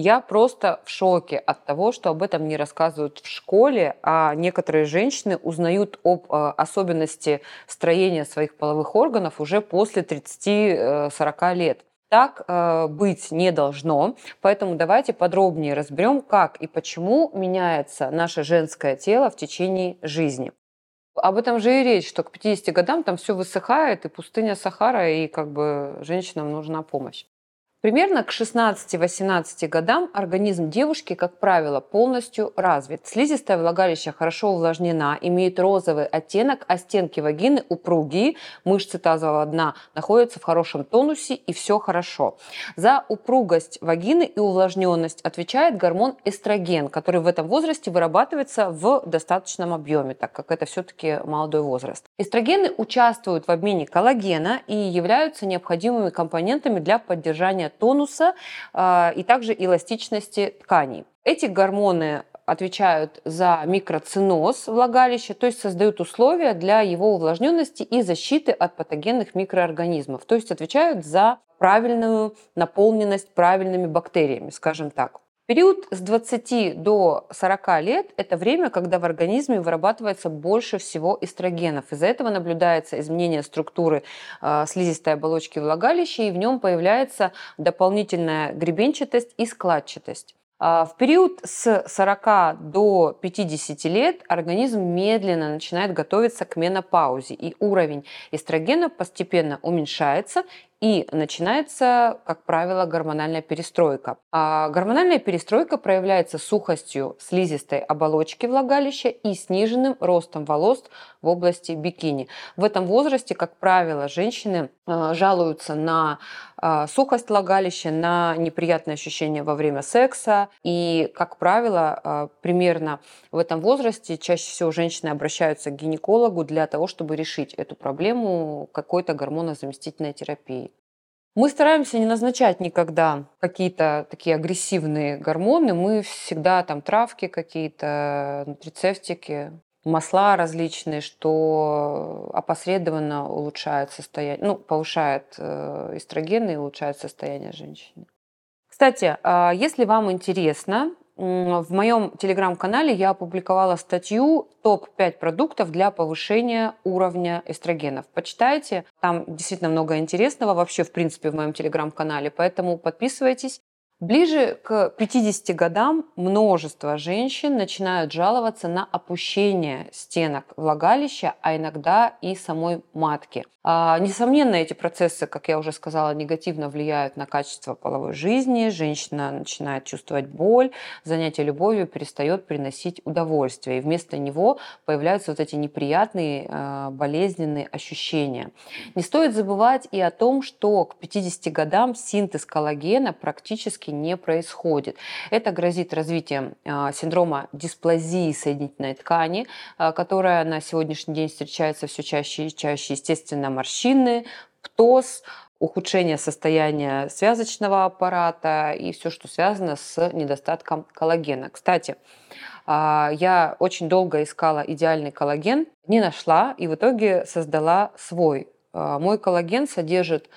Я просто в шоке от того, что об этом не рассказывают в школе, а некоторые женщины узнают об э, особенности строения своих половых органов уже после 30-40 э, лет. Так э, быть не должно, поэтому давайте подробнее разберем, как и почему меняется наше женское тело в течение жизни. Об этом же и речь, что к 50 годам там все высыхает, и пустыня Сахара, и как бы женщинам нужна помощь. Примерно к 16-18 годам организм девушки, как правило, полностью развит. Слизистое влагалище хорошо увлажнена, имеет розовый оттенок, а стенки вагины упругие, мышцы тазового дна находятся в хорошем тонусе и все хорошо. За упругость вагины и увлажненность отвечает гормон эстроген, который в этом возрасте вырабатывается в достаточном объеме, так как это все-таки молодой возраст. Эстрогены участвуют в обмене коллагена и являются необходимыми компонентами для поддержания тонуса а, и также эластичности тканей. Эти гормоны отвечают за микроциноз влагалища, то есть создают условия для его увлажненности и защиты от патогенных микроорганизмов, то есть отвечают за правильную наполненность правильными бактериями, скажем так. Период с 20 до 40 лет – это время, когда в организме вырабатывается больше всего эстрогенов. Из-за этого наблюдается изменение структуры э, слизистой оболочки влагалища, и в нем появляется дополнительная гребенчатость и складчатость. А, в период с 40 до 50 лет организм медленно начинает готовиться к менопаузе, и уровень эстрогена постепенно уменьшается, и начинается, как правило, гормональная перестройка. А гормональная перестройка проявляется сухостью слизистой оболочки влагалища и сниженным ростом волос в области бикини. В этом возрасте, как правило, женщины жалуются на а, сухость влагалища, на неприятные ощущения во время секса. И, как правило, а, примерно в этом возрасте чаще всего женщины обращаются к гинекологу для того, чтобы решить эту проблему какой-то гормонозаместительной терапией. Мы стараемся не назначать никогда какие-то такие агрессивные гормоны. Мы всегда там травки какие-то, нутрицептики, масла различные, что опосредованно улучшает состояние, ну, повышает э, эстрогены и улучшает состояние женщины. Кстати, а если вам интересно, в моем телеграм-канале я опубликовала статью «Топ-5 продуктов для повышения уровня эстрогенов». Почитайте, там действительно много интересного вообще, в принципе, в моем телеграм-канале, поэтому подписывайтесь. Ближе к 50 годам множество женщин начинают жаловаться на опущение стенок влагалища, а иногда и самой матки. А, несомненно, эти процессы, как я уже сказала, негативно влияют на качество половой жизни. Женщина начинает чувствовать боль, занятие любовью перестает приносить удовольствие. И вместо него появляются вот эти неприятные а, болезненные ощущения. Не стоит забывать и о том, что к 50 годам синтез коллагена практически практически не происходит. Это грозит развитием а, синдрома дисплазии соединительной ткани, а, которая на сегодняшний день встречается все чаще и чаще. Естественно, морщины, птоз, ухудшение состояния связочного аппарата и все, что связано с недостатком коллагена. Кстати, а, я очень долго искала идеальный коллаген, не нашла и в итоге создала свой. Мой коллаген содержит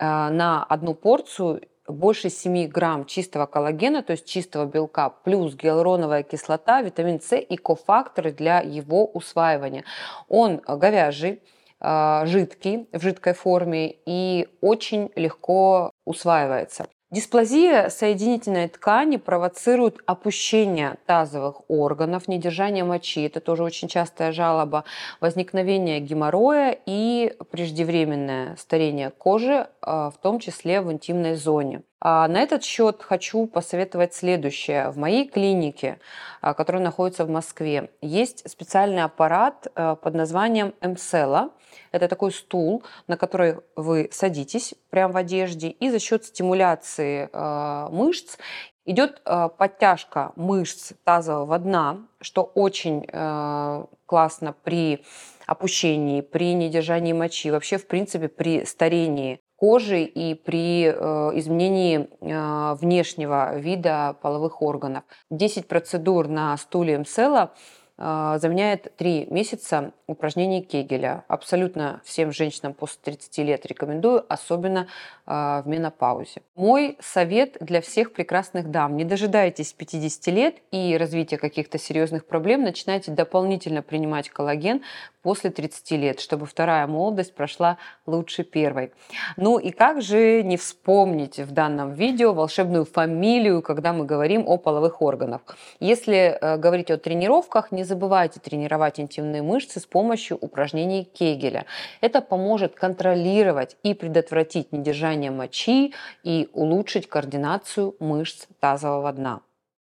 на одну порцию больше 7 грамм чистого коллагена, то есть чистого белка, плюс гиалуроновая кислота, витамин С и кофакторы для его усваивания. Он говяжий, а, жидкий, в жидкой форме и очень легко усваивается. Дисплазия соединительной ткани провоцирует опущение тазовых органов, недержание мочи, это тоже очень частая жалоба, возникновение геморроя и преждевременное старение кожи, а, в том числе в интимной зоне. А на этот счет хочу посоветовать следующее. В моей клинике, а, которая находится в Москве, есть специальный аппарат под названием МСЕЛА. Это такой стул, на который вы садитесь прямо в одежде, и за счет стимуляции э, мышц идет э, подтяжка мышц тазового дна, что очень э, классно при опущении, при недержании мочи, вообще, в принципе, при старении кожи и при э, изменении э, внешнего вида половых органов. 10 процедур на стуле МСЛа э, заменяет 3 месяца упражнений Кегеля. Абсолютно всем женщинам после 30 лет рекомендую, особенно в менопаузе. Мой совет для всех прекрасных дам. Не дожидайтесь 50 лет и развития каких-то серьезных проблем. Начинайте дополнительно принимать коллаген после 30 лет, чтобы вторая молодость прошла лучше первой. Ну и как же не вспомнить в данном видео волшебную фамилию, когда мы говорим о половых органах. Если э, говорить о тренировках, не забывайте тренировать интимные мышцы с помощью упражнений Кегеля. Это поможет контролировать и предотвратить недержание мочи и улучшить координацию мышц тазового дна.